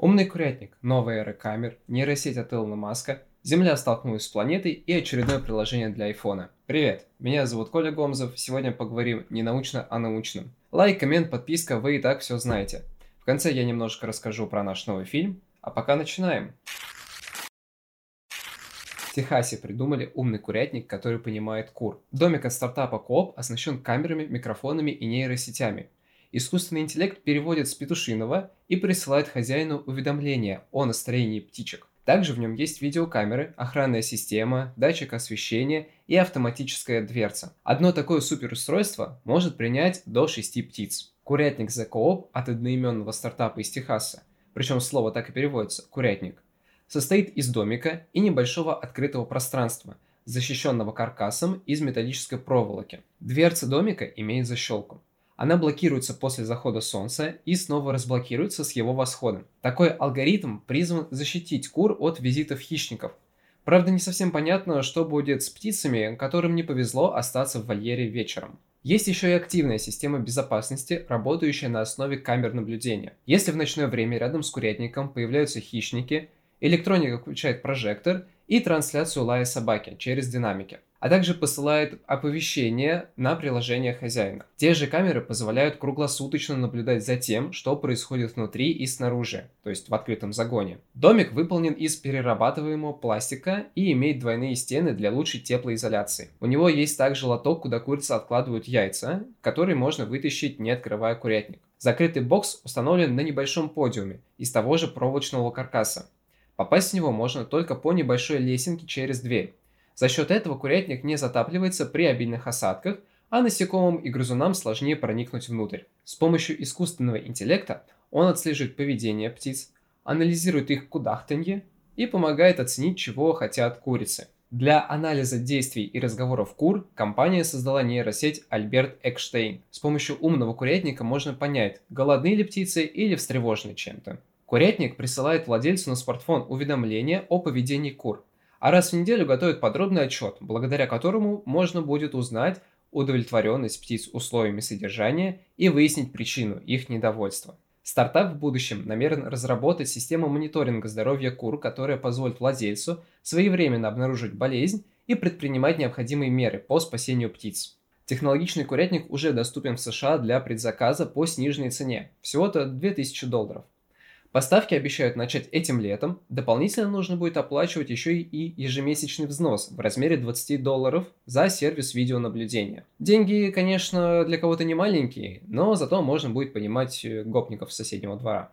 Умный курятник, новая эра камер, нейросеть от Илона Маска, Земля столкнулась с планетой и очередное приложение для айфона. Привет, меня зовут Коля Гомзов, сегодня поговорим не научно, а научным. Лайк, коммент, подписка, вы и так все знаете. В конце я немножко расскажу про наш новый фильм, а пока начинаем. В Техасе придумали умный курятник, который понимает кур. Домик от стартапа Coop оснащен камерами, микрофонами и нейросетями. Искусственный интеллект переводит с петушиного и присылает хозяину уведомления о настроении птичек. Также в нем есть видеокамеры, охранная система, датчик освещения и автоматическая дверца. Одно такое суперустройство может принять до 6 птиц. Курятник The Coop от одноименного стартапа из Техаса, причем слово так и переводится – курятник, состоит из домика и небольшого открытого пространства, защищенного каркасом из металлической проволоки. Дверца домика имеет защелку. Она блокируется после захода солнца и снова разблокируется с его восходом. Такой алгоритм призван защитить кур от визитов хищников. Правда, не совсем понятно, что будет с птицами, которым не повезло остаться в вольере вечером. Есть еще и активная система безопасности, работающая на основе камер наблюдения. Если в ночное время рядом с курятником появляются хищники, электроника включает прожектор и трансляцию лая собаки через динамики а также посылает оповещения на приложение хозяина. Те же камеры позволяют круглосуточно наблюдать за тем, что происходит внутри и снаружи, то есть в открытом загоне. Домик выполнен из перерабатываемого пластика и имеет двойные стены для лучшей теплоизоляции. У него есть также лоток, куда курицы откладывают яйца, который можно вытащить, не открывая курятник. Закрытый бокс установлен на небольшом подиуме из того же проволочного каркаса. Попасть в него можно только по небольшой лесенке через дверь. За счет этого курятник не затапливается при обильных осадках, а насекомым и грызунам сложнее проникнуть внутрь. С помощью искусственного интеллекта он отслеживает поведение птиц, анализирует их кудахтанье и помогает оценить, чего хотят курицы. Для анализа действий и разговоров кур компания создала нейросеть Альберт Экштейн. С помощью умного курятника можно понять, голодны ли птицы или встревожены чем-то. Курятник присылает владельцу на смартфон уведомления о поведении кур, а раз в неделю готовят подробный отчет, благодаря которому можно будет узнать удовлетворенность птиц условиями содержания и выяснить причину их недовольства. Стартап в будущем намерен разработать систему мониторинга здоровья кур, которая позволит владельцу своевременно обнаружить болезнь и предпринимать необходимые меры по спасению птиц. Технологичный курятник уже доступен в США для предзаказа по сниженной цене, всего-то 2000 долларов. Поставки обещают начать этим летом. Дополнительно нужно будет оплачивать еще и ежемесячный взнос в размере 20 долларов за сервис видеонаблюдения. Деньги, конечно, для кого-то не маленькие, но зато можно будет понимать э, гопников соседнего двора.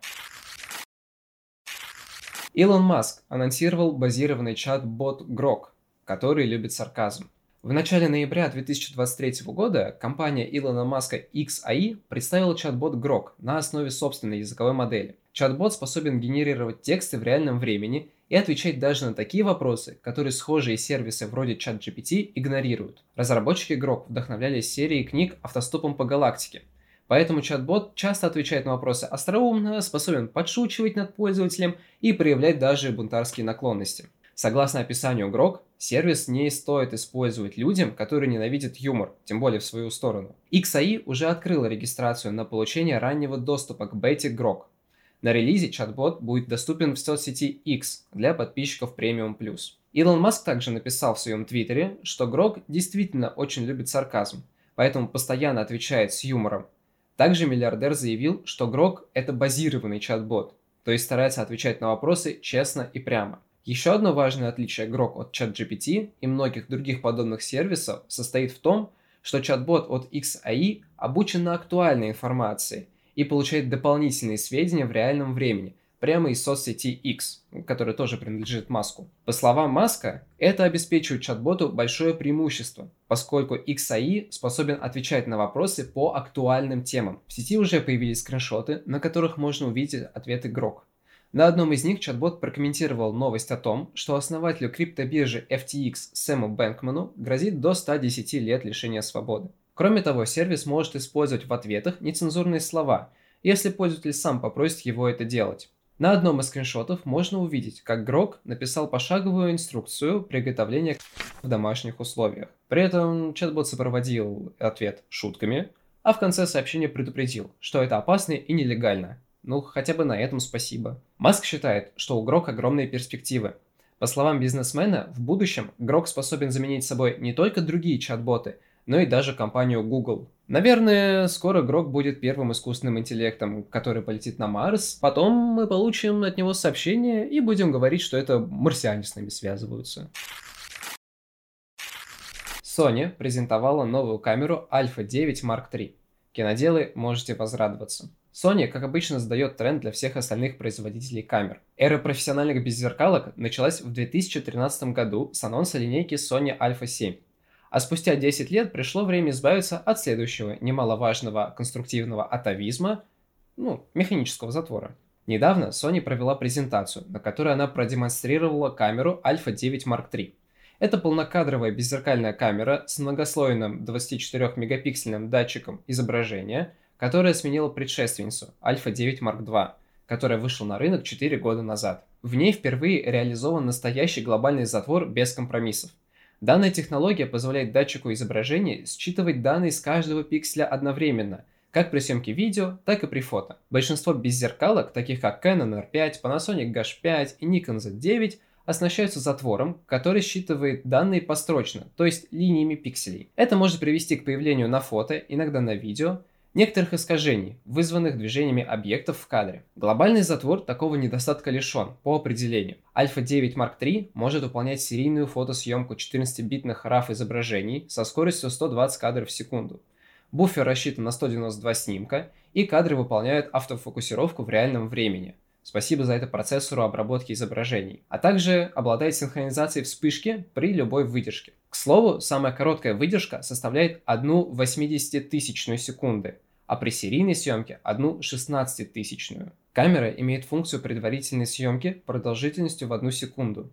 Илон Маск анонсировал базированный чат-бот Grok, который любит сарказм. В начале ноября 2023 года компания Илона Маска XAI представила чат-бот Grok на основе собственной языковой модели. Чат-бот способен генерировать тексты в реальном времени и отвечать даже на такие вопросы, которые схожие сервисы вроде ChatGPT игнорируют. Разработчики Grok вдохновлялись серией книг «Автостопом по галактике», Поэтому чат-бот часто отвечает на вопросы остроумно, способен подшучивать над пользователем и проявлять даже бунтарские наклонности. Согласно описанию Grok, сервис не стоит использовать людям, которые ненавидят юмор, тем более в свою сторону. XAI уже открыла регистрацию на получение раннего доступа к бете Grok. На релизе чат-бот будет доступен в соцсети X для подписчиков Premium+. Илон Маск также написал в своем твиттере, что Grok действительно очень любит сарказм, поэтому постоянно отвечает с юмором. Также миллиардер заявил, что Grok – это базированный чат-бот, то есть старается отвечать на вопросы честно и прямо. Еще одно важное отличие Grok от ChatGPT и многих других подобных сервисов состоит в том, что чат-бот от XAI обучен на актуальной информации и получает дополнительные сведения в реальном времени, прямо из соцсети X, которая тоже принадлежит Маску. По словам Маска, это обеспечивает чат-боту большое преимущество, поскольку XAI способен отвечать на вопросы по актуальным темам. В сети уже появились скриншоты, на которых можно увидеть ответы Grok. На одном из них чат-бот прокомментировал новость о том, что основателю криптобиржи FTX Сэму Бэнкману грозит до 110 лет лишения свободы. Кроме того, сервис может использовать в ответах нецензурные слова, если пользователь сам попросит его это делать. На одном из скриншотов можно увидеть, как Грок написал пошаговую инструкцию приготовления в домашних условиях. При этом чат-бот сопроводил ответ шутками, а в конце сообщения предупредил, что это опасно и нелегально. Ну, хотя бы на этом спасибо. Маск считает, что у Грок огромные перспективы. По словам бизнесмена, в будущем Грок способен заменить собой не только другие чат-боты, но и даже компанию Google. Наверное, скоро Грок будет первым искусственным интеллектом, который полетит на Марс. Потом мы получим от него сообщение и будем говорить, что это марсиане с нами связываются. Sony презентовала новую камеру Alpha 9 Mark III. Киноделы, можете возрадоваться. Sony, как обычно, задает тренд для всех остальных производителей камер. Эра профессиональных беззеркалок началась в 2013 году с анонса линейки Sony Alpha 7. А спустя 10 лет пришло время избавиться от следующего немаловажного конструктивного атовизма, ну, механического затвора. Недавно Sony провела презентацию, на которой она продемонстрировала камеру Alpha 9 Mark III. Это полнокадровая беззеркальная камера с многослойным 24-мегапиксельным датчиком изображения, которая сменила предшественницу Alpha 9 Mark II, которая вышла на рынок 4 года назад. В ней впервые реализован настоящий глобальный затвор без компромиссов. Данная технология позволяет датчику изображения считывать данные с каждого пикселя одновременно – как при съемке видео, так и при фото. Большинство беззеркалок, таких как Canon R5, Panasonic GH5 и Nikon Z9, оснащаются затвором, который считывает данные построчно, то есть линиями пикселей. Это может привести к появлению на фото, иногда на видео, некоторых искажений, вызванных движениями объектов в кадре. Глобальный затвор такого недостатка лишен, по определению. Alpha 9 Mark III может выполнять серийную фотосъемку 14-битных RAW изображений со скоростью 120 кадров в секунду. Буфер рассчитан на 192 снимка, и кадры выполняют автофокусировку в реальном времени – Спасибо за это процессору обработки изображений. А также обладает синхронизацией вспышки при любой выдержке. Слову, самая короткая выдержка составляет 1 80 тысячную секунды, а при серийной съемке 1 16 тысячную. Камера имеет функцию предварительной съемки продолжительностью в 1 секунду.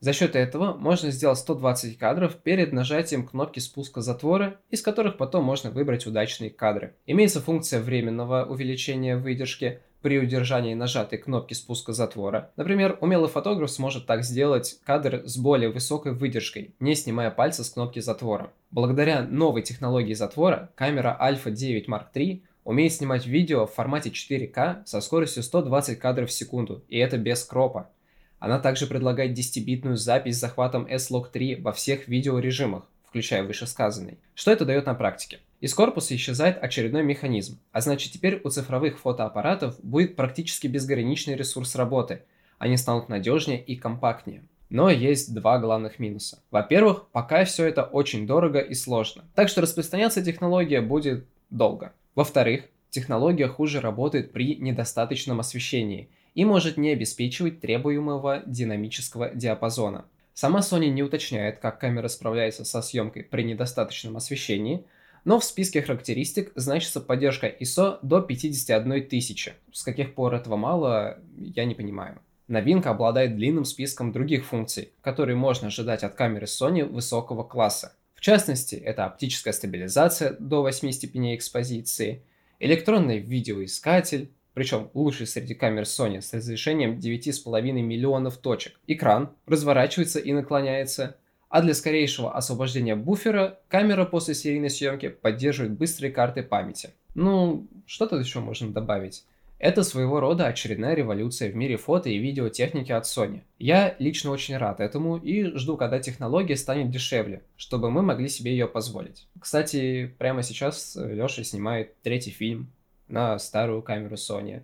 За счет этого можно сделать 120 кадров перед нажатием кнопки спуска затвора, из которых потом можно выбрать удачные кадры. Имеется функция временного увеличения выдержки, при удержании нажатой кнопки спуска затвора. Например, умелый фотограф сможет так сделать кадр с более высокой выдержкой, не снимая пальца с кнопки затвора. Благодаря новой технологии затвора, камера Alpha 9 Mark III умеет снимать видео в формате 4К со скоростью 120 кадров в секунду, и это без кропа. Она также предлагает 10-битную запись с захватом S-Log 3 во всех видеорежимах, включая вышесказанный. Что это дает на практике? Из корпуса исчезает очередной механизм, а значит теперь у цифровых фотоаппаратов будет практически безграничный ресурс работы. Они станут надежнее и компактнее. Но есть два главных минуса. Во-первых, пока все это очень дорого и сложно, так что распространяться технология будет долго. Во-вторых, технология хуже работает при недостаточном освещении и может не обеспечивать требуемого динамического диапазона. Сама Sony не уточняет, как камера справляется со съемкой при недостаточном освещении – но в списке характеристик значится поддержка ISO до 51 тысячи. С каких пор этого мало, я не понимаю. Новинка обладает длинным списком других функций, которые можно ожидать от камеры Sony высокого класса. В частности, это оптическая стабилизация до 8 степеней экспозиции, электронный видеоискатель, причем лучший среди камер Sony с разрешением 9,5 миллионов точек. Экран разворачивается и наклоняется, а для скорейшего освобождения буфера камера после серийной съемки поддерживает быстрые карты памяти. Ну, что тут еще можно добавить? Это своего рода очередная революция в мире фото и видеотехники от Sony. Я лично очень рад этому и жду, когда технология станет дешевле, чтобы мы могли себе ее позволить. Кстати, прямо сейчас Леша снимает третий фильм на старую камеру Sony.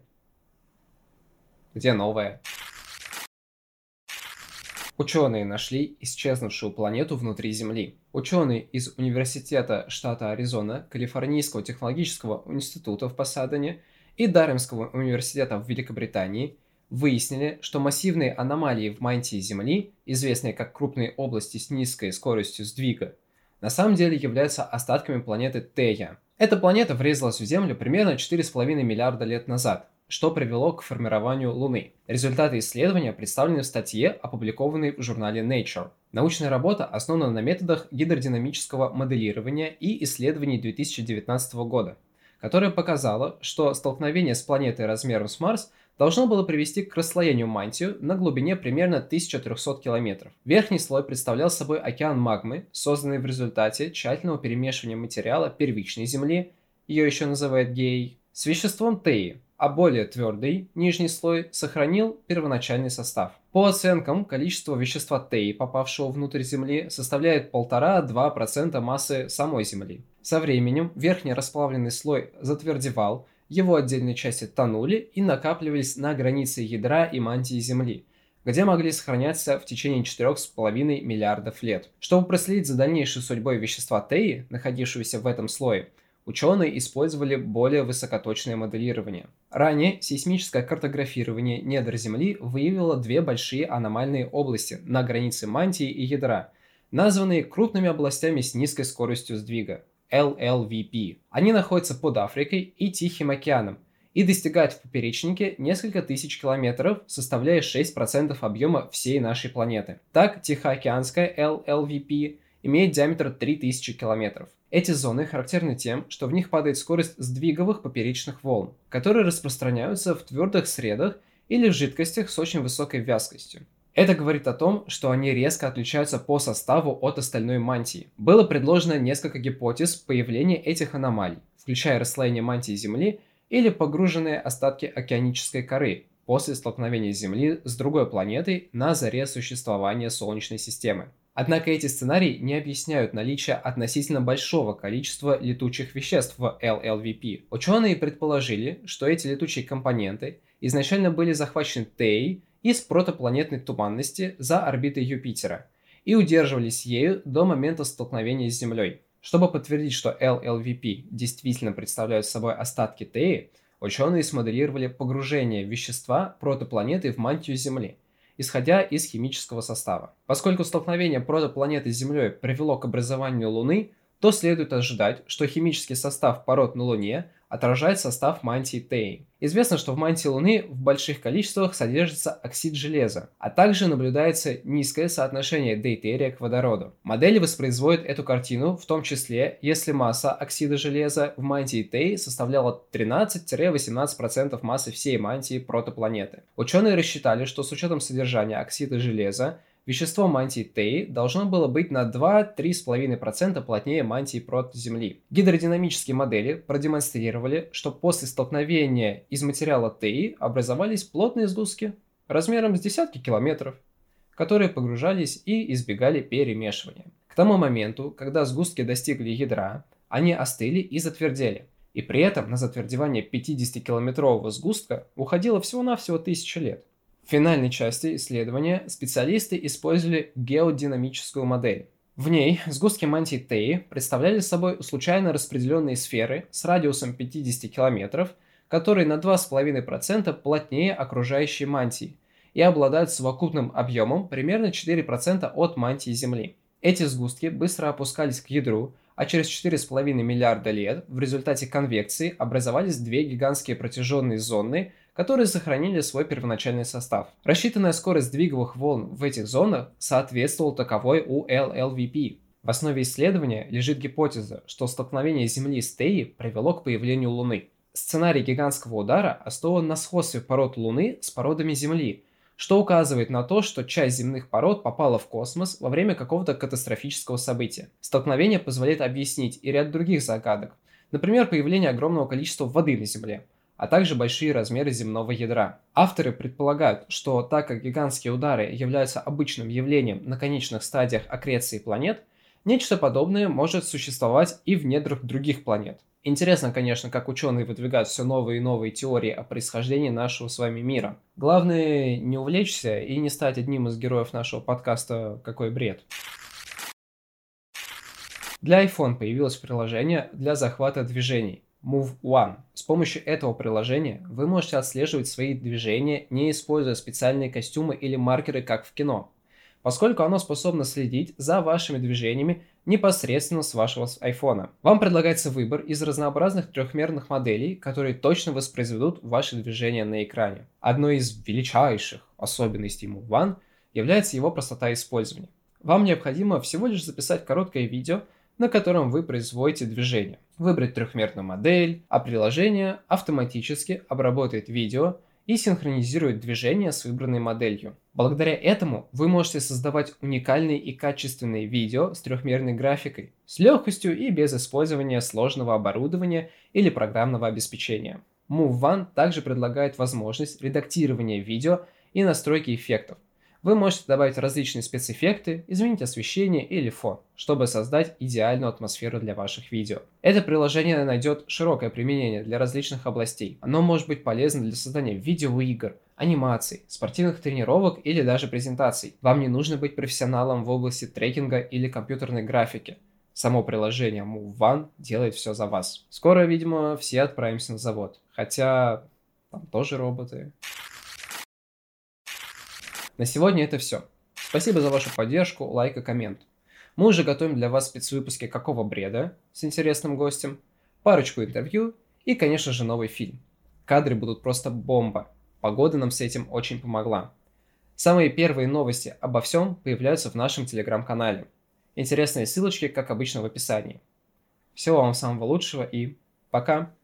Где новая? Ученые нашли исчезнувшую планету внутри Земли. Ученые из Университета штата Аризона, Калифорнийского технологического института в Пасадене и Даремского университета в Великобритании выяснили, что массивные аномалии в мантии Земли, известные как крупные области с низкой скоростью сдвига, на самом деле являются остатками планеты Тея. Эта планета врезалась в Землю примерно 4,5 миллиарда лет назад, что привело к формированию Луны. Результаты исследования представлены в статье, опубликованной в журнале Nature. Научная работа основана на методах гидродинамического моделирования и исследований 2019 года, которая показала, что столкновение с планетой размером с Марс должно было привести к расслоению мантию на глубине примерно 1300 километров. Верхний слой представлял собой океан магмы, созданный в результате тщательного перемешивания материала первичной Земли, ее еще называют гей, с веществом Теи, а более твердый, нижний слой, сохранил первоначальный состав. По оценкам, количество вещества ТЕИ, попавшего внутрь Земли, составляет 1,5-2% массы самой Земли. Со временем верхний расплавленный слой затвердевал, его отдельные части тонули и накапливались на границе ядра и мантии Земли, где могли сохраняться в течение 4,5 миллиардов лет. Чтобы проследить за дальнейшей судьбой вещества ТЕИ, находившегося в этом слое, ученые использовали более высокоточное моделирование. Ранее сейсмическое картографирование недр Земли выявило две большие аномальные области на границе мантии и ядра, названные крупными областями с низкой скоростью сдвига – LLVP. Они находятся под Африкой и Тихим океаном и достигают в поперечнике несколько тысяч километров, составляя 6% объема всей нашей планеты. Так, Тихоокеанская LLVP имеет диаметр 3000 километров. Эти зоны характерны тем, что в них падает скорость сдвиговых поперечных волн, которые распространяются в твердых средах или в жидкостях с очень высокой вязкостью. Это говорит о том, что они резко отличаются по составу от остальной мантии. Было предложено несколько гипотез появления этих аномалий, включая расслоение мантии Земли или погруженные остатки океанической коры после столкновения Земли с другой планетой на заре существования Солнечной системы. Однако эти сценарии не объясняют наличие относительно большого количества летучих веществ в LLVP. Ученые предположили, что эти летучие компоненты изначально были захвачены ТЭИ из протопланетной туманности за орбитой Юпитера и удерживались ею до момента столкновения с Землей. Чтобы подтвердить, что LLVP действительно представляют собой остатки ТЭИ, ученые смоделировали погружение вещества протопланеты в мантию Земли – исходя из химического состава. Поскольку столкновение протопланеты с Землей привело к образованию Луны, то следует ожидать, что химический состав пород на Луне отражает состав мантии Теи. Известно, что в мантии Луны в больших количествах содержится оксид железа, а также наблюдается низкое соотношение дейтерия к водороду. Модели воспроизводят эту картину, в том числе, если масса оксида железа в мантии Теи составляла 13-18% массы всей мантии протопланеты. Ученые рассчитали, что с учетом содержания оксида железа Вещество мантии Теи должно было быть на 2-3,5% плотнее мантии прот Земли. Гидродинамические модели продемонстрировали, что после столкновения из материала Теи образовались плотные сгустки размером с десятки километров, которые погружались и избегали перемешивания. К тому моменту, когда сгустки достигли ядра, они остыли и затвердели. И при этом на затвердевание 50-километрового сгустка уходило всего-навсего тысяча лет. В финальной части исследования специалисты использовали геодинамическую модель. В ней сгустки мантии Теи представляли собой случайно распределенные сферы с радиусом 50 км, которые на 2,5% плотнее окружающей мантии и обладают совокупным объемом примерно 4% от мантии Земли. Эти сгустки быстро опускались к ядру, а через 4,5 миллиарда лет в результате конвекции образовались две гигантские протяженные зоны, которые сохранили свой первоначальный состав. Рассчитанная скорость сдвиговых волн в этих зонах соответствовала таковой у LLVP. В основе исследования лежит гипотеза, что столкновение Земли с Теей привело к появлению Луны. Сценарий гигантского удара основан на сходстве пород Луны с породами Земли, что указывает на то, что часть земных пород попала в космос во время какого-то катастрофического события. Столкновение позволяет объяснить и ряд других загадок, например, появление огромного количества воды на Земле, а также большие размеры земного ядра. Авторы предполагают, что так как гигантские удары являются обычным явлением на конечных стадиях аккреции планет, нечто подобное может существовать и в недрах других планет. Интересно, конечно, как ученые выдвигают все новые и новые теории о происхождении нашего с вами мира. Главное не увлечься и не стать одним из героев нашего подкаста «Какой бред». Для iPhone появилось приложение для захвата движений. Move One. С помощью этого приложения вы можете отслеживать свои движения, не используя специальные костюмы или маркеры, как в кино, поскольку оно способно следить за вашими движениями непосредственно с вашего iPhone. Вам предлагается выбор из разнообразных трехмерных моделей, которые точно воспроизведут ваши движения на экране. Одной из величайших особенностей Move One является его простота использования. Вам необходимо всего лишь записать короткое видео, на котором вы производите движение выбрать трехмерную модель, а приложение автоматически обработает видео и синхронизирует движение с выбранной моделью. Благодаря этому вы можете создавать уникальные и качественные видео с трехмерной графикой, с легкостью и без использования сложного оборудования или программного обеспечения. Move One также предлагает возможность редактирования видео и настройки эффектов. Вы можете добавить различные спецэффекты, изменить освещение или фон, чтобы создать идеальную атмосферу для ваших видео. Это приложение найдет широкое применение для различных областей. Оно может быть полезно для создания видеоигр, анимаций, спортивных тренировок или даже презентаций. Вам не нужно быть профессионалом в области трекинга или компьютерной графики. Само приложение Move One делает все за вас. Скоро, видимо, все отправимся на завод. Хотя там тоже роботы. На сегодня это все. Спасибо за вашу поддержку, лайк и коммент. Мы уже готовим для вас спецвыпуски «Какого бреда» с интересным гостем, парочку интервью и, конечно же, новый фильм. Кадры будут просто бомба. Погода нам с этим очень помогла. Самые первые новости обо всем появляются в нашем телеграм-канале. Интересные ссылочки, как обычно, в описании. Всего вам самого лучшего и пока!